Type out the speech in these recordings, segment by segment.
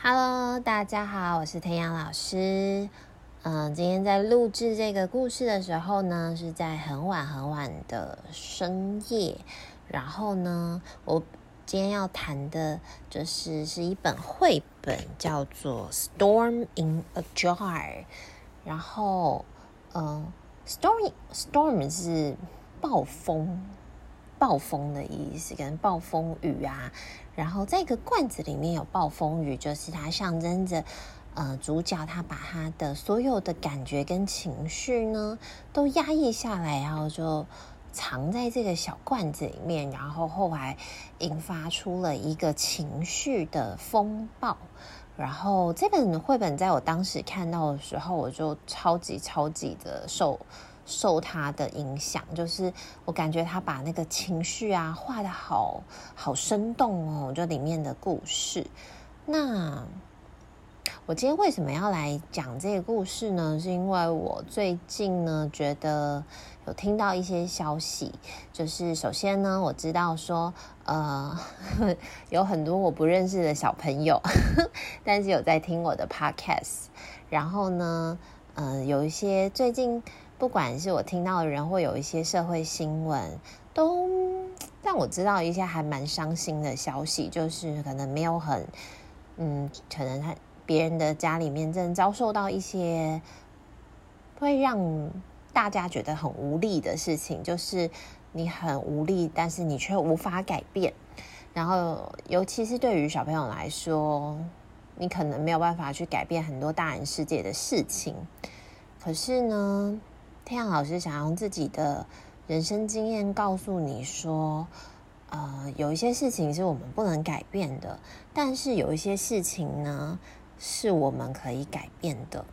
Hello，大家好，我是弹雅老师。嗯，今天在录制这个故事的时候呢，是在很晚很晚的深夜。然后呢，我今天要谈的就是是一本绘本，叫做《Storm in a Jar》。然后，嗯，Storm Storm 是暴风。暴风的意思跟暴风雨啊，然后这个罐子里面有暴风雨，就是它象征着，呃，主角他把他的所有的感觉跟情绪呢都压抑下来，然后就藏在这个小罐子里面，然后后来引发出了一个情绪的风暴。然后这本绘本在我当时看到的时候，我就超级超级的受。受他的影响，就是我感觉他把那个情绪啊画得好好生动哦，就里面的故事。那我今天为什么要来讲这个故事呢？是因为我最近呢觉得有听到一些消息，就是首先呢我知道说呃 有很多我不认识的小朋友，但是有在听我的 podcast，然后呢呃有一些最近。不管是我听到的人，或有一些社会新闻，都让我知道一些还蛮伤心的消息，就是可能没有很，嗯，可能他别人的家里面正遭受到一些会让大家觉得很无力的事情，就是你很无力，但是你却无法改变。然后，尤其是对于小朋友来说，你可能没有办法去改变很多大人世界的事情。可是呢，弹雅老师想用自己的人生经验告诉你说，呃，有一些事情是我们不能改变的，但是有一些事情呢，是我们可以改变的。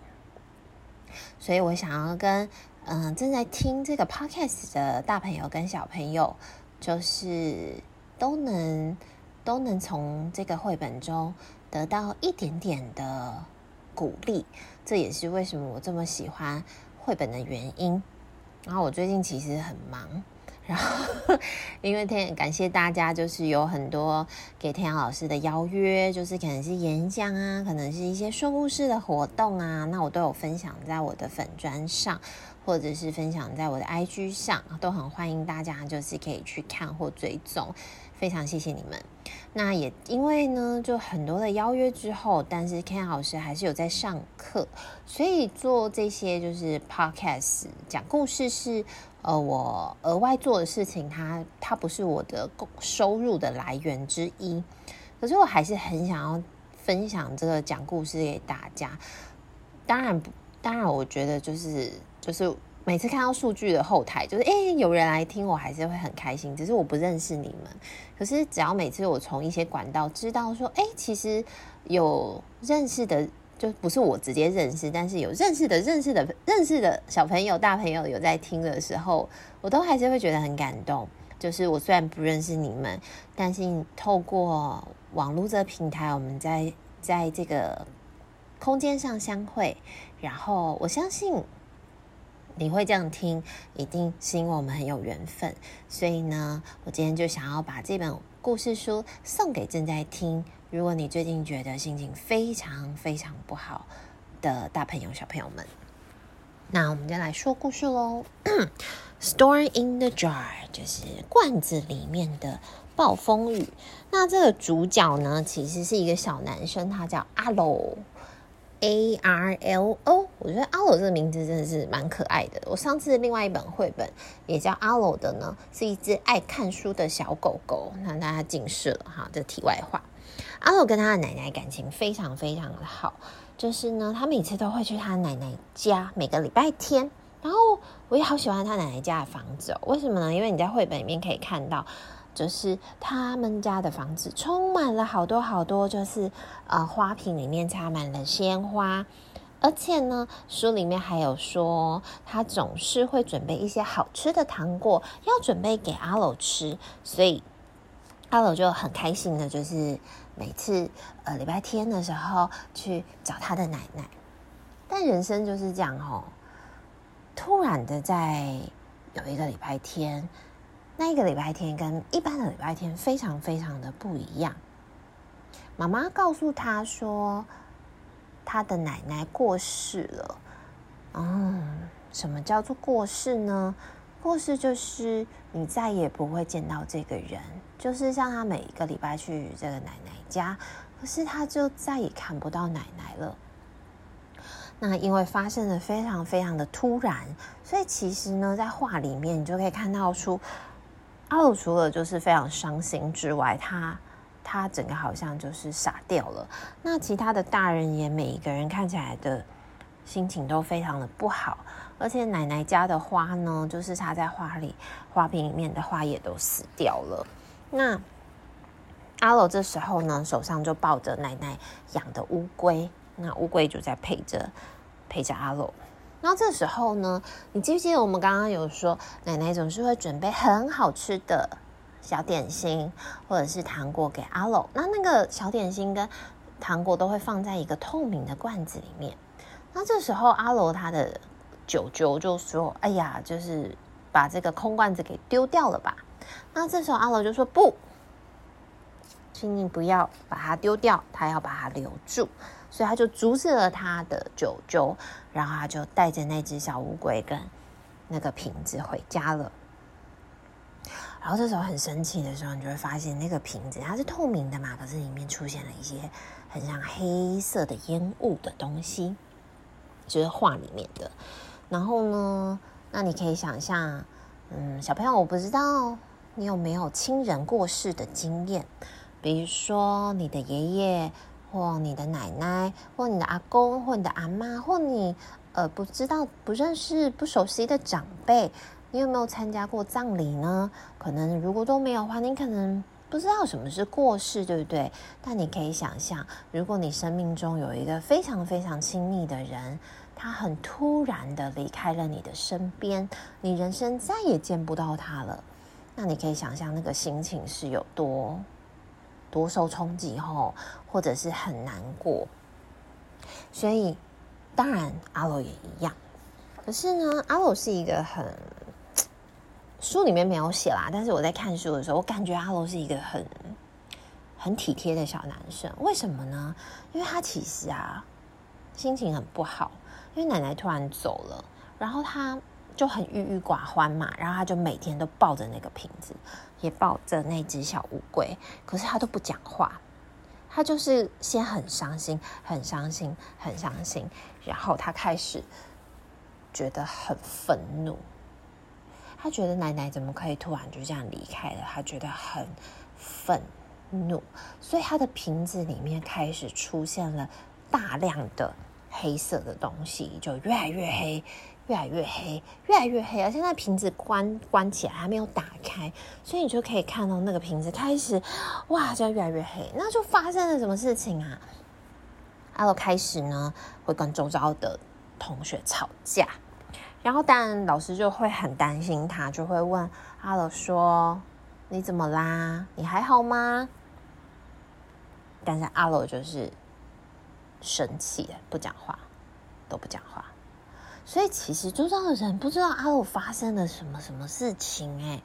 所以我想要跟嗯、正在听这个 podcast 的大朋友跟小朋友，就是都能都能从这个绘本中得到一点点的鼓励。这也是为什么我这么喜欢。绘本的原因，然后我最近其实很忙，然后 因为天感谢大家，就是有很多给天阳老师的邀约，就是可能是演讲啊，可能是一些说故事的活动啊，那我都有分享在我的粉专上，或者是分享在我的 IG 上，都很欢迎大家，就是可以去看或追踪，非常谢谢你们。那也因为呢，就很多的邀约之后，但是 Ken 老师还是有在上课，所以做这些就是 podcast 讲故事是呃我额外做的事情，它它不是我的收入的来源之一。可是我还是很想要分享这个讲故事给大家。当然不，当然我觉得就是就是。每次看到数据的后台，就是诶有人来听，我还是会很开心。只是我不认识你们，可是只要每次我从一些管道知道说，诶其实有认识的，就不是我直接认识，但是有认识的、认识的、认识的小朋友、大朋友有在听的时候，我都还是会觉得很感动。就是我虽然不认识你们，但是透过网络这个平台，我们在在这个空间上相会，然后我相信。你会这样听，一定是因为我们很有缘分。所以呢，我今天就想要把这本故事书送给正在听。如果你最近觉得心情非常非常不好的大朋友、小朋友们，那我们就来说故事喽。Storm in the jar 就是罐子里面的暴风雨。那这个主角呢，其实是一个小男生，他叫阿罗。A R L O，我觉得阿罗这个名字真的是蛮可爱的。我上次另外一本绘本也叫阿罗的呢，是一只爱看书的小狗狗。那大家近视了哈，这题外话。阿罗跟他的奶奶感情非常非常的好，就是呢，他每次都会去他奶奶家，每个礼拜天。然后我也好喜欢他奶奶家的房子哦，为什么呢？因为你在绘本里面可以看到。就是他们家的房子充满了好多好多，就是呃花瓶里面插满了鲜花，而且呢，书里面还有说他总是会准备一些好吃的糖果，要准备给阿罗吃，所以阿罗就很开心的，就是每次呃礼拜天的时候去找他的奶奶。但人生就是这样哦，突然的在有一个礼拜天。那一个礼拜天跟一般的礼拜天非常非常的不一样。妈妈告诉他说，他的奶奶过世了。嗯，什么叫做过世呢？过世就是你再也不会见到这个人，就是像他每一个礼拜去这个奶奶家，可是他就再也看不到奶奶了。那因为发生的非常非常的突然，所以其实呢，在画里面你就可以看到出阿鲁除了就是非常伤心之外，他他整个好像就是傻掉了。那其他的大人也每一个人看起来的心情都非常的不好，而且奶奶家的花呢，就是插在花里花瓶里面的花也都死掉了。那阿鲁这时候呢，手上就抱着奶奶养的乌龟。那乌龟就在陪着陪着阿鲁，然后这时候呢，你记不记得我们刚刚有说，奶奶总是会准备很好吃的小点心或者是糖果给阿鲁。那那个小点心跟糖果都会放在一个透明的罐子里面。那这时候阿鲁他的舅舅就说：“哎呀，就是把这个空罐子给丢掉了吧。”那这时候阿鲁就说：“不，请你不要把它丢掉，他要把它留住。”所以他就阻止了他的舅舅，然后他就带着那只小乌龟跟那个瓶子回家了。然后这时候很神奇的时候，你就会发现那个瓶子它是透明的嘛，可是里面出现了一些很像黑色的烟雾的东西，就是画里面的。然后呢，那你可以想象，嗯，小朋友，我不知道你有没有亲人过世的经验，比如说你的爷爷。或你的奶奶，或你的阿公，或你的阿妈，或你呃不知道、不认识、不熟悉的长辈，你有没有参加过葬礼呢？可能如果都没有的话，你可能不知道什么是过世，对不对？但你可以想象，如果你生命中有一个非常非常亲密的人，他很突然的离开了你的身边，你人生再也见不到他了，那你可以想象那个心情是有多。多受冲击后，或者是很难过，所以当然阿罗也一样。可是呢，阿罗是一个很书里面没有写啦，但是我在看书的时候，我感觉阿罗是一个很很体贴的小男生。为什么呢？因为他其实啊心情很不好，因为奶奶突然走了，然后他。就很郁郁寡欢嘛，然后他就每天都抱着那个瓶子，也抱着那只小乌龟，可是他都不讲话，他就是先很伤心，很伤心，很伤心，然后他开始觉得很愤怒，他觉得奶奶怎么可以突然就这样离开了，他觉得很愤怒，所以他的瓶子里面开始出现了大量的黑色的东西，就越来越黑。越来越黑，越来越黑，而且那瓶子关关起来还没有打开，所以你就可以看到那个瓶子开始，哇，就越来越黑。那就发生了什么事情啊？阿罗开始呢会跟周遭的同学吵架，然后当然老师就会很担心他，就会问阿罗说：“你怎么啦？你还好吗？”但是阿罗就是生气，不讲话，都不讲话。所以其实周遭的人不知道阿鲁发生了什么什么事情哎，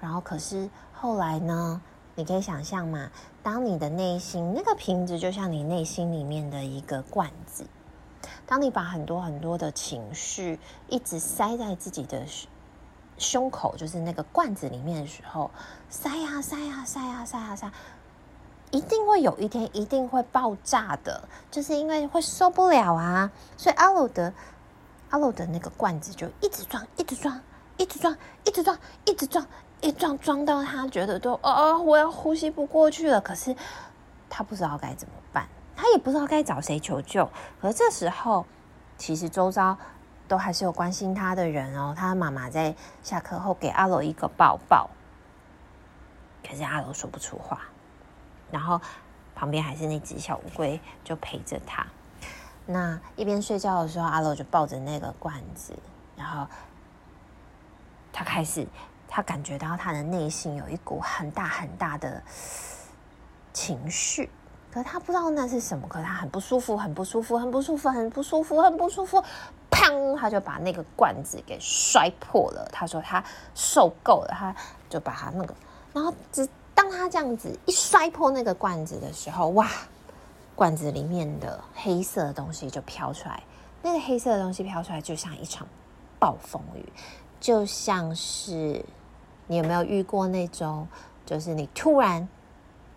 然后可是后来呢？你可以想象嘛，当你的内心那个瓶子就像你内心里面的一个罐子，当你把很多很多的情绪一直塞在自己的胸口，就是那个罐子里面的时候，塞呀塞呀塞呀塞呀塞，一定会有一天一定会爆炸的，就是因为会受不了啊。所以阿鲁的。阿罗的那个罐子就一直装，一直装，一直装，一直装，一直装，一装装到他觉得都哦，我要呼吸不过去了。可是他不知道该怎么办，他也不知道该找谁求救。可是这时候，其实周遭都还是有关心他的人哦。他的妈妈在下课后给阿罗一个抱抱，可是阿罗说不出话，然后旁边还是那只小乌龟就陪着他。那一边睡觉的时候，阿罗就抱着那个罐子，然后他开始，他感觉到他的内心有一股很大很大的情绪，可他不知道那是什么，可他很不舒服，很不舒服，很不舒服，很不舒服，很不舒服，砰！他就把那个罐子给摔破了。他说他受够了，他就把他那个，然后只当他这样子一摔破那个罐子的时候，哇！罐子里面的黑色的东西就飘出来。那个黑色的东西飘出来，就像一场暴风雨，就像是你有没有遇过那种，就是你突然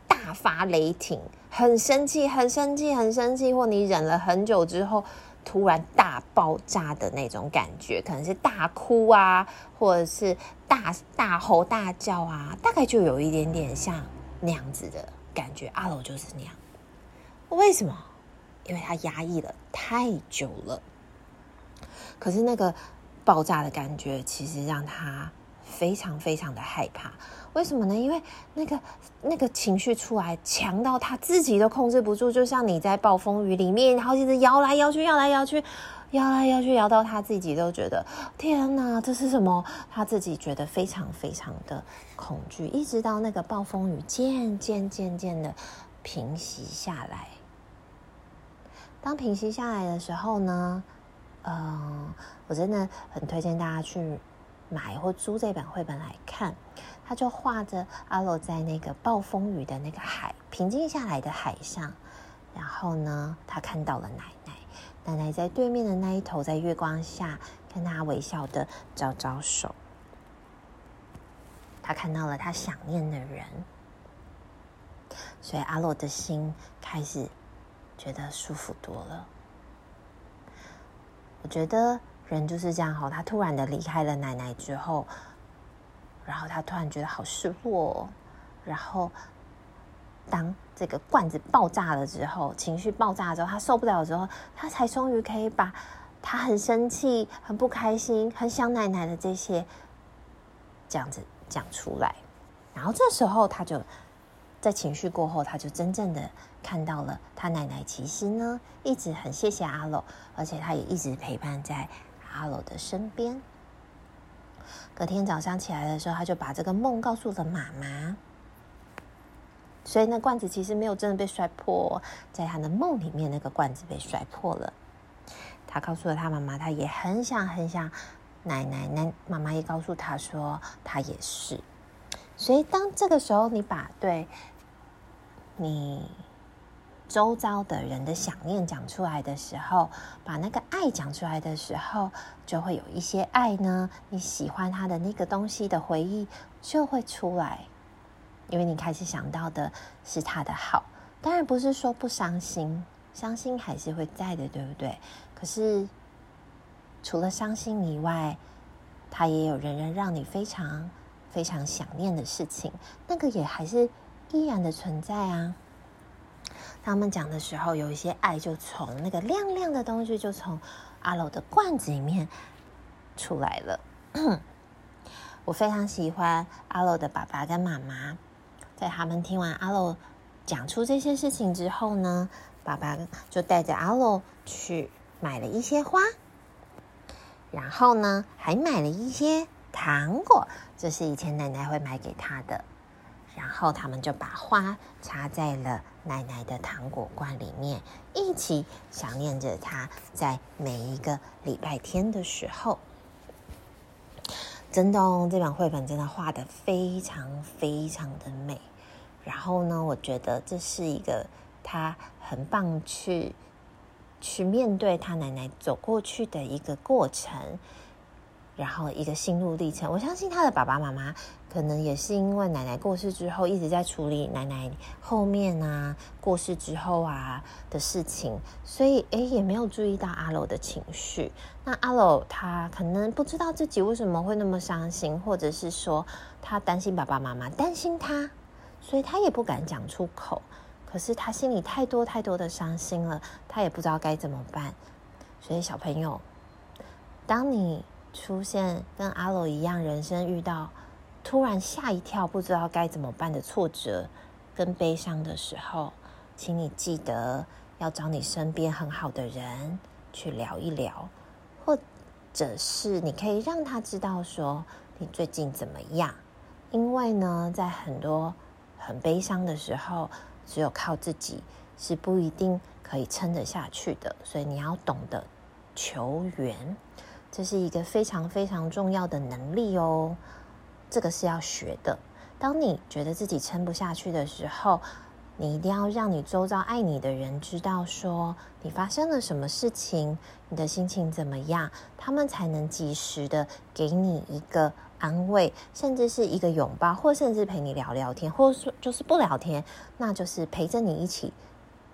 大发雷霆，很生气，很生气，很生气，或你忍了很久之后，突然大爆炸的那种感觉，可能是大哭啊，或者是大大吼大叫啊，大概就有一点点像那样子的感觉。阿罗就是那样。为什么？因为他压抑了太久了。可是那个爆炸的感觉，其实让他非常非常的害怕。为什么呢？因为那个那个情绪出来，强到他自己都控制不住。就像你在暴风雨里面，然后一直摇来摇去，摇来摇去，摇来摇去，摇到他自己都觉得天哪，这是什么？他自己觉得非常非常的恐惧。一直到那个暴风雨渐渐渐渐的平息下来。当平息下来的时候呢，嗯，我真的很推荐大家去买或租这本绘本来看。他就画着阿洛在那个暴风雨的那个海，平静下来的海上，然后呢，他看到了奶奶，奶奶在对面的那一头，在月光下跟他微笑的招招手。他看到了他想念的人，所以阿洛的心开始。觉得舒服多了。我觉得人就是这样哈，他突然的离开了奶奶之后，然后他突然觉得好失落。然后当这个罐子爆炸了之后，情绪爆炸之后，他受不了之后，他才终于可以把他很生气、很不开心、很想奶奶的这些这样子讲出来。然后这时候他就。在情绪过后，他就真正的看到了他奶奶。其实呢，一直很谢谢阿罗，而且他也一直陪伴在阿罗的身边。隔天早上起来的时候，他就把这个梦告诉了妈妈。所以那罐子其实没有真的被摔破，在他的梦里面，那个罐子被摔破了。他告诉了他妈妈，他也很想很想奶奶。奶妈妈也告诉他说，他也是。所以当这个时候，你把对。你周遭的人的想念讲出来的时候，把那个爱讲出来的时候，就会有一些爱呢。你喜欢他的那个东西的回忆就会出来，因为你开始想到的是他的好。当然不是说不伤心，伤心还是会在的，对不对？可是除了伤心以外，他也有仍然让你非常非常想念的事情，那个也还是。依然的存在啊！他们讲的时候，有一些爱就从那个亮亮的东西，就从阿罗的罐子里面出来了。我非常喜欢阿罗的爸爸跟妈妈，在他们听完阿罗讲出这些事情之后呢，爸爸就带着阿罗去买了一些花，然后呢，还买了一些糖果，这是以前奶奶会买给他的。然后他们就把花插在了奶奶的糖果罐里面，一起想念着她。在每一个礼拜天的时候，真的哦，这本绘本真的画得非常非常的美。然后呢，我觉得这是一个他很棒去去面对他奶奶走过去的一个过程。然后一个心路历程，我相信他的爸爸妈妈可能也是因为奶奶过世之后一直在处理奶奶后面啊过世之后啊的事情，所以诶也没有注意到阿罗的情绪。那阿罗他可能不知道自己为什么会那么伤心，或者是说他担心爸爸妈妈担心他，所以他也不敢讲出口。可是他心里太多太多的伤心了，他也不知道该怎么办。所以小朋友，当你出现跟阿罗一样，人生遇到突然吓一跳，不知道该怎么办的挫折跟悲伤的时候，请你记得要找你身边很好的人去聊一聊，或者是你可以让他知道说你最近怎么样。因为呢，在很多很悲伤的时候，只有靠自己是不一定可以撑得下去的，所以你要懂得求援。这是一个非常非常重要的能力哦，这个是要学的。当你觉得自己撑不下去的时候，你一定要让你周遭爱你的人知道，说你发生了什么事情，你的心情怎么样，他们才能及时的给你一个安慰，甚至是一个拥抱，或甚至陪你聊聊天，或者说就是不聊天，那就是陪着你一起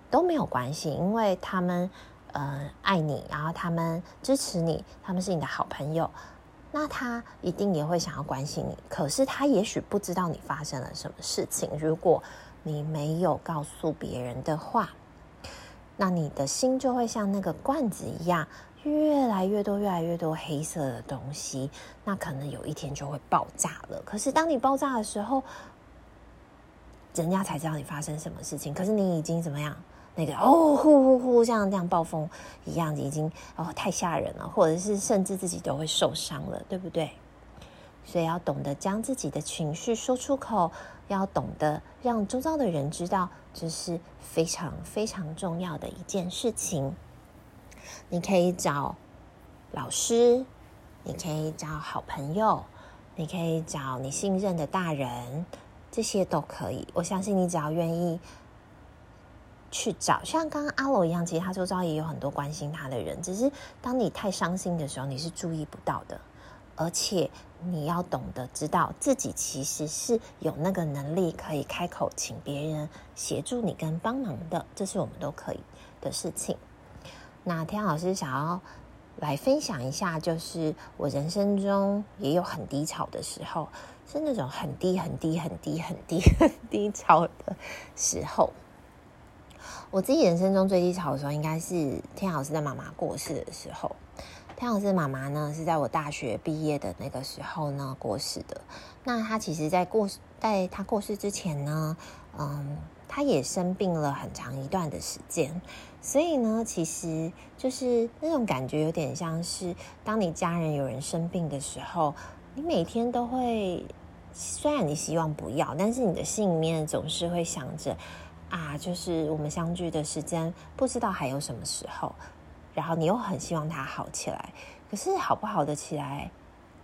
都没有关系，因为他们呃爱你，然后他们支持你，他们是你的好朋友，那他一定也会想要关心你，可是他也许不知道你发生了什么事情，如果。你没有告诉别人的话，那你的心就会像那个罐子一样，越来越多、越来越多黑色的东西，那可能有一天就会爆炸了。可是当你爆炸的时候，人家才知道你发生什么事情。可是你已经怎么样？那个哦，呼呼呼，像这样暴风一样，已经哦太吓人了，或者是甚至自己都会受伤了，对不对？所以要懂得将自己的情绪说出口，要懂得让周遭的人知道，这是非常非常重要的一件事情。你可以找老师，你可以找好朋友，你可以找你信任的大人，这些都可以。我相信你只要愿意去找，像刚刚阿罗一样，其实他周遭也有很多关心他的人，只是当你太伤心的时候，你是注意不到的。而且你要懂得知道自己其实是有那个能力可以开口请别人协助你跟帮忙的，这是我们都可以的事情。那天老师想要来分享一下，就是我人生中也有很低潮的时候，是那种很低很低很低很低 很低潮的时候。我自己人生中最低潮的时候，应该是天老师的妈妈过世的时候。天老师的妈妈呢，是在我大学毕业的那个时候呢过世的。那她其实，在过在她过世之前呢，嗯，她也生病了很长一段的时间。所以呢，其实就是那种感觉，有点像是当你家人有人生病的时候，你每天都会，虽然你希望不要，但是你的心里面总是会想着，啊，就是我们相聚的时间，不知道还有什么时候。然后你又很希望他好起来，可是好不好的起来，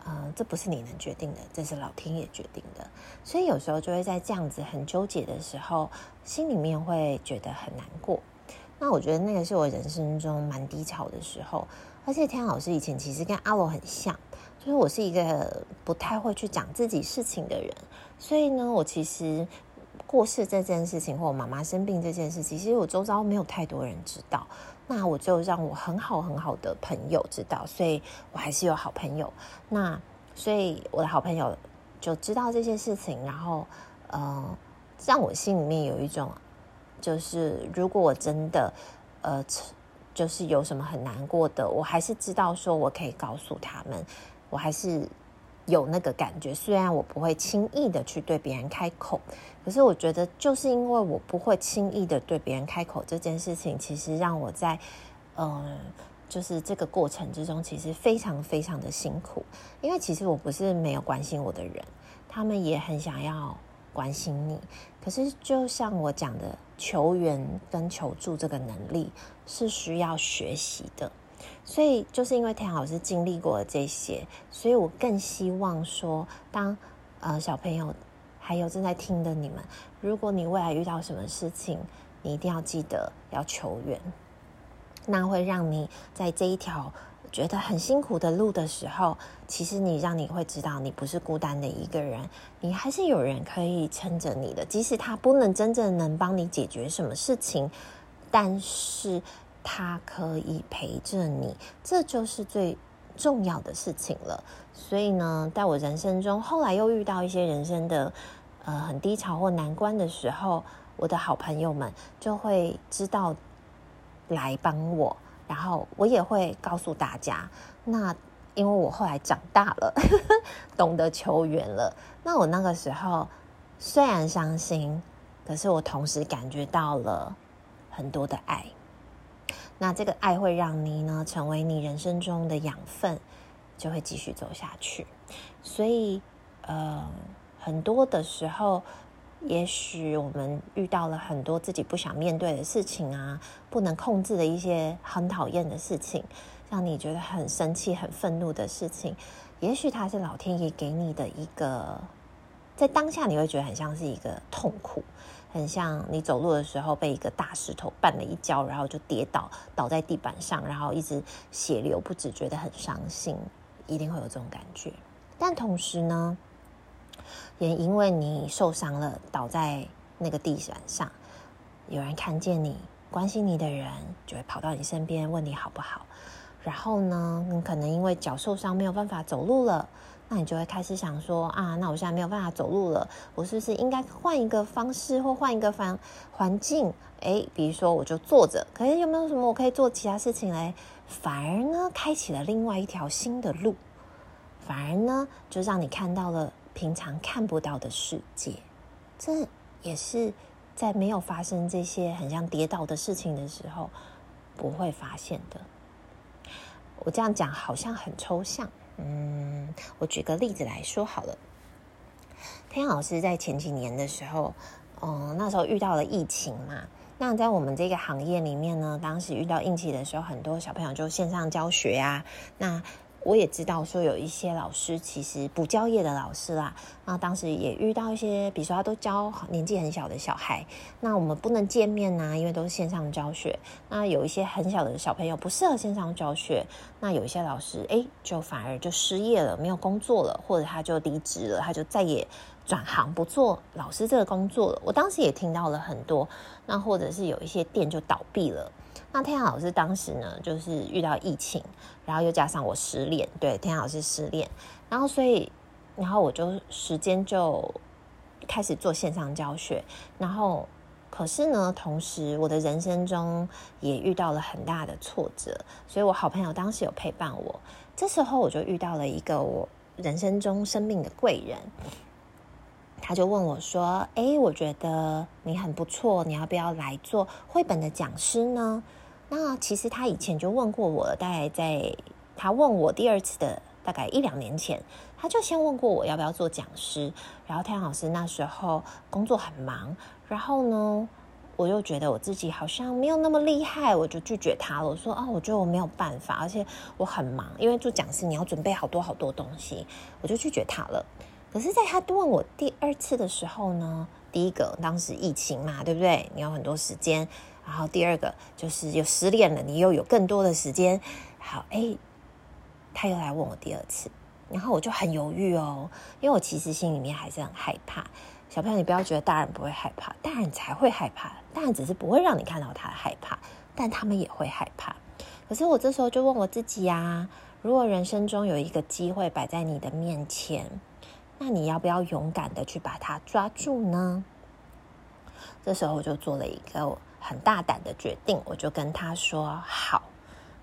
呃，这不是你能决定的，这是老天爷决定的。所以有时候就会在这样子很纠结的时候，心里面会觉得很难过。那我觉得那个是我人生中蛮低潮的时候。而且天老师以前其实跟阿罗很像，就是我是一个不太会去讲自己事情的人，所以呢，我其实过世这件事情或我妈妈生病这件事情，其实我周遭没有太多人知道。那我就让我很好很好的朋友知道，所以我还是有好朋友。那所以我的好朋友就知道这些事情，然后呃，让我心里面有一种，就是如果我真的呃，就是有什么很难过的，我还是知道说我可以告诉他们，我还是。有那个感觉，虽然我不会轻易的去对别人开口，可是我觉得就是因为我不会轻易的对别人开口这件事情，其实让我在，嗯、呃，就是这个过程之中，其实非常非常的辛苦。因为其实我不是没有关心我的人，他们也很想要关心你，可是就像我讲的，求援跟求助这个能力是需要学习的。所以，就是因为田老师经历过这些，所以我更希望说，当呃小朋友还有正在听的你们，如果你未来遇到什么事情，你一定要记得要求援，那会让你在这一条觉得很辛苦的路的时候，其实你让你会知道，你不是孤单的一个人，你还是有人可以撑着你的，即使他不能真正能帮你解决什么事情，但是。他可以陪着你，这就是最重要的事情了。所以呢，在我人生中，后来又遇到一些人生的呃很低潮或难关的时候，我的好朋友们就会知道来帮我，然后我也会告诉大家。那因为我后来长大了，懂得求援了。那我那个时候虽然伤心，可是我同时感觉到了很多的爱。那这个爱会让你呢成为你人生中的养分，就会继续走下去。所以，呃，很多的时候，也许我们遇到了很多自己不想面对的事情啊，不能控制的一些很讨厌的事情，让你觉得很生气、很愤怒的事情。也许它是老天爷给你的一个，在当下你会觉得很像是一个痛苦，很像你走路的时候被一个大石头绊了一跤，然后就跌倒，倒在地板上，然后一直血流不止，觉得很伤心，一定会有这种感觉。但同时呢，也因为你受伤了，倒在那个地板上，有人看见你，关心你的人就会跑到你身边问你好不好。然后呢，你可能因为脚受伤没有办法走路了。那你就会开始想说啊，那我现在没有办法走路了，我是不是应该换一个方式或换一个环环境？诶，比如说我就坐着，可是有没有什么我可以做其他事情嘞？反而呢，开启了另外一条新的路，反而呢，就让你看到了平常看不到的世界。这也是在没有发生这些很像跌倒的事情的时候不会发现的。我这样讲好像很抽象。嗯，我举个例子来说好了。天老师在前几年的时候，嗯，那时候遇到了疫情嘛。那在我们这个行业里面呢，当时遇到疫情的时候，很多小朋友就线上教学啊。那我也知道说有一些老师其实补教业的老师啦，那当时也遇到一些，比如说他都教年纪很小的小孩，那我们不能见面呐、因为都是线上教学。那有一些很小的小朋友不适合线上教学，那有一些老师哎，就反而就失业了，没有工作了，或者他就离职了，他就再也转行不做老师这个工作了。我当时也听到了很多，那或者是有一些店就倒闭了。那天阳老师当时呢，就是遇到疫情，然后又加上我失恋，对，天阳老师失恋，然后所以，然后我就时间就开始做线上教学，然后可是呢，同时我的人生中也遇到了很大的挫折，所以我好朋友当时有陪伴我，这时候我就遇到了一个我人生中生命的贵人。他就问我说：“哎，我觉得你很不错，你要不要来做绘本的讲师呢？”那其实他以前就问过我了，大概在他问我第二次的大概一两年前，他就先问过我要不要做讲师。然后太阳老师那时候工作很忙，然后呢，我又觉得我自己好像没有那么厉害，我就拒绝他了。我说：“啊，我觉得我没有办法，而且我很忙，因为做讲师你要准备好多好多东西，我就拒绝他了。”可是，在他问我第二次的时候呢，第一个当时疫情嘛，对不对？你有很多时间。然后第二个就是又失恋了，你又有更多的时间。好，哎，他又来问我第二次，然后我就很犹豫哦，因为我其实心里面还是很害怕。小朋友，你不要觉得大人不会害怕，大人才会害怕，大人只是不会让你看到他的害怕，但他们也会害怕。可是我这时候就问我自己呀，如果人生中有一个机会摆在你的面前，那你要不要勇敢的去把它抓住呢？这时候我就做了一个很大胆的决定，我就跟他说好，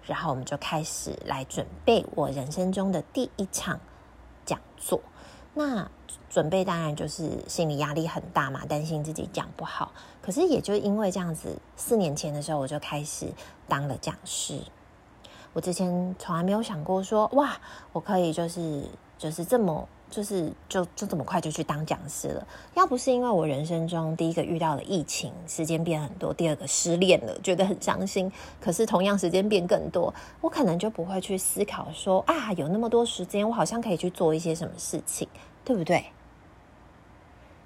然后我们就开始来准备我人生中的第一场讲座。那准备当然就是心理压力很大嘛，担心自己讲不好。可是也就因为这样子，四年前的时候我就开始当了讲师。我之前从来没有想过说，哇，我可以就是就是这么。就是就就这么快就去当讲师了，要不是因为我人生中第一个遇到了疫情，时间变很多；第二个失恋了，觉得很伤心。可是同样时间变更多，我可能就不会去思考说啊，有那么多时间，我好像可以去做一些什么事情，对不对？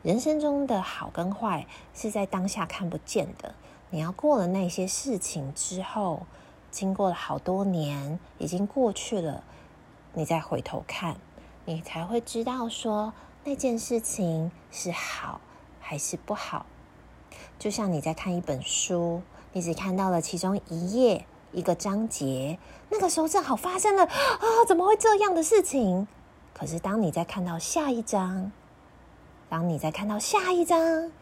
人生中的好跟坏是在当下看不见的，你要过了那些事情之后，经过了好多年，已经过去了，你再回头看。你才会知道说那件事情是好还是不好。就像你在看一本书，你只看到了其中一页一个章节，那个时候正好发生了啊，怎么会这样的事情？可是当你在看到下一章，当你在看到下一章，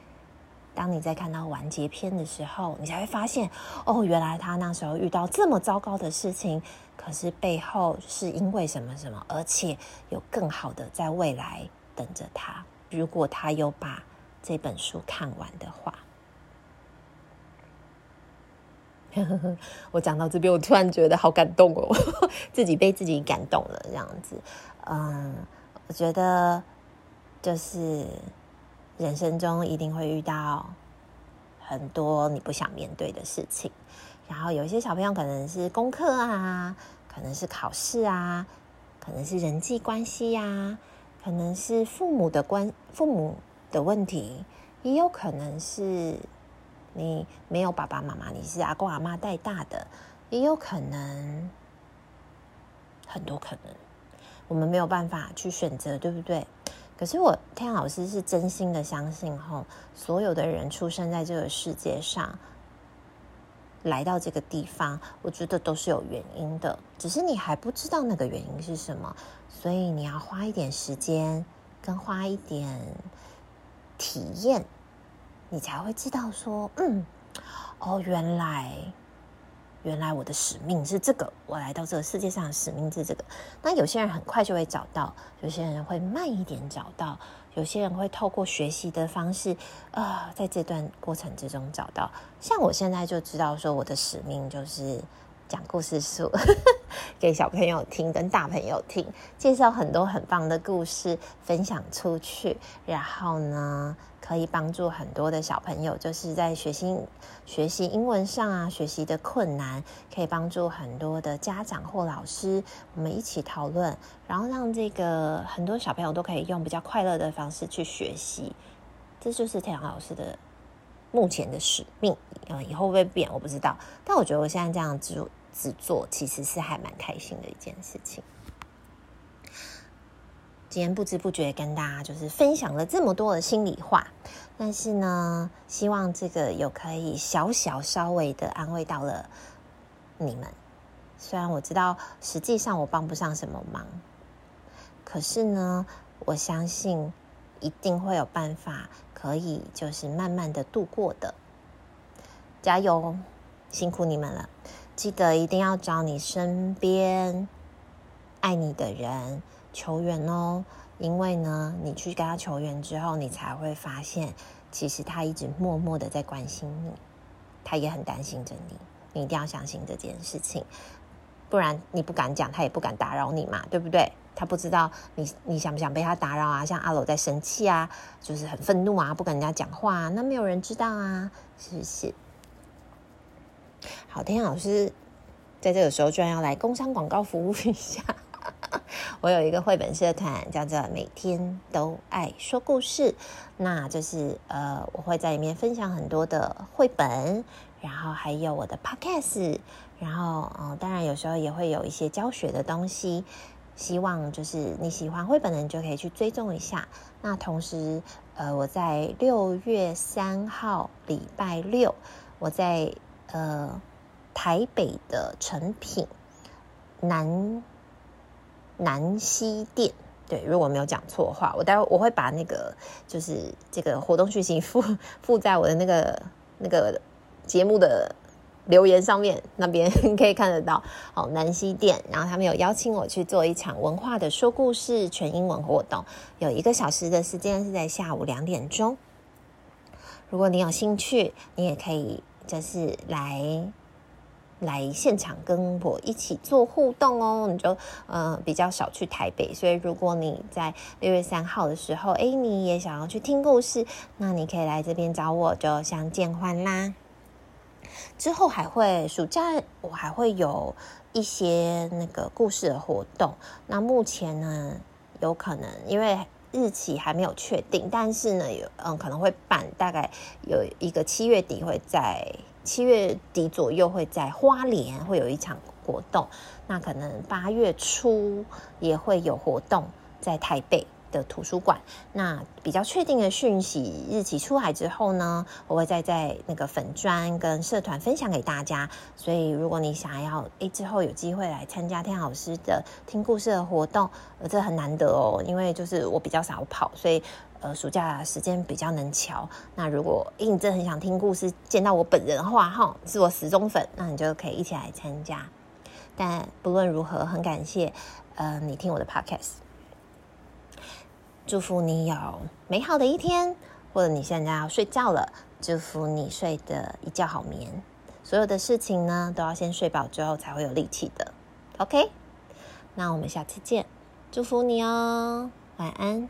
当你在看到完结篇的时候，你才会发现哦，原来他那时候遇到这么糟糕的事情。可是背后是因为什么什么，而且有更好的在未来等着他。如果他有把这本书看完的话，我讲到这边，我突然觉得好感动哦，自己被自己感动了，这样子。嗯，我觉得就是人生中一定会遇到很多你不想面对的事情。然后有一些小朋友可能是功课啊，可能是考试啊，可能是人际关系呀，可能是父母的关父母的问题，也有可能是你没有爸爸妈妈，你是阿公阿妈带大的，也有可能很多可能，我们没有办法去选择，对不对？可是我天老师是真心的相信，吼，所有的人出生在这个世界上，来到这个地方，我觉得都是有原因的，只是你还不知道那个原因是什么，所以你要花一点时间，跟花一点体验，你才会知道说，嗯，哦，原来。原来我的使命是这个，我来到这个世界上的使命是这个。那有些人很快就会找到，有些人会慢一点找到，有些人会透过学习的方式，啊、在这段过程之中找到。像我现在就知道说，我的使命就是讲故事书 给小朋友听，跟大朋友听，介绍很多很棒的故事，分享出去，然后呢，可以帮助很多的小朋友，就是在学习学习英文上啊，学习的困难，可以帮助很多的家长或老师，我们一起讨论，然后让这个很多小朋友都可以用比较快乐的方式去学习。这就是太阳老师的目前的使命。嗯，以后会变，我不知道。但我觉得我现在这样子制作，其实是还蛮开心的一件事情。今天不知不觉跟大家就是分享了这么多的心里话，但是呢，希望这个有可以小小稍微的安慰到了你们。虽然我知道实际上我帮不上什么忙，可是呢，我相信一定会有办法可以就是慢慢的度过的。加油，辛苦你们了！记得一定要找你身边爱你的人。求援哦，因为呢，你去跟他求援之后，你才会发现，其实他一直默默的在关心你，他也很担心着你。你一定要相信这件事情，不然你不敢讲，他也不敢打扰你嘛，对不对？他不知道你你想不想被他打扰啊？像阿罗在生气啊，就是很愤怒啊，不跟人家讲话啊，那没有人知道啊，是不是？好，天老师在这个时候居然要来工商广告服务一下。我有一个绘本社团，叫做“每天都爱说故事”，那就是呃，我会在里面分享很多的绘本，然后还有我的 podcast，然后嗯、当然有时候也会有一些教学的东西。希望就是你喜欢绘本的人就可以去追踪一下。那同时，呃，我在六月三号礼拜六，我在呃台北的成品南。南西店，对，如果没有讲错的话，我待会我会把那个就是这个活动讯息附 附在我的那个那个节目的留言上面，那边 可以看得到。好，南西店，然后他们有邀请我去做一场文化的说故事全英文活动，有一个小时的时间是在下午两点钟。如果你有兴趣，你也可以就是来。来现场跟我一起做互动哦，你就呃比较少去台北，所以如果你在六月三号的时候，哎，你也想要去听故事，那你可以来这边找我，就相见欢啦。之后还会暑假，我还会有一些那个故事的活动。那目前呢，有可能因为日期还没有确定，但是呢，有嗯可能会办，大概有一个七月底会在。七月底左右会在花莲会有一场活动，那可能八月初也会有活动在台北的图书馆。那比较确定的讯息日期出来之后呢，我会再在那个粉专跟社团分享给大家。所以如果你想要诶之后有机会来参加天老师的听故事的活动，呃，这很难得哦，因为就是我比较少跑，所以。呃，暑假时间比较能瞧。那如果诶你真的很想听故事，见到我本人的话，哈，是我死忠粉，那你就可以一起来参加。但不论如何，很感谢呃你听我的 podcast，祝福你有美好的一天，或者你现在要睡觉了，祝福你睡得一觉好眠。所有的事情呢，都要先睡饱之后才会有力气的。OK，那我们下次见，祝福你哦，晚安。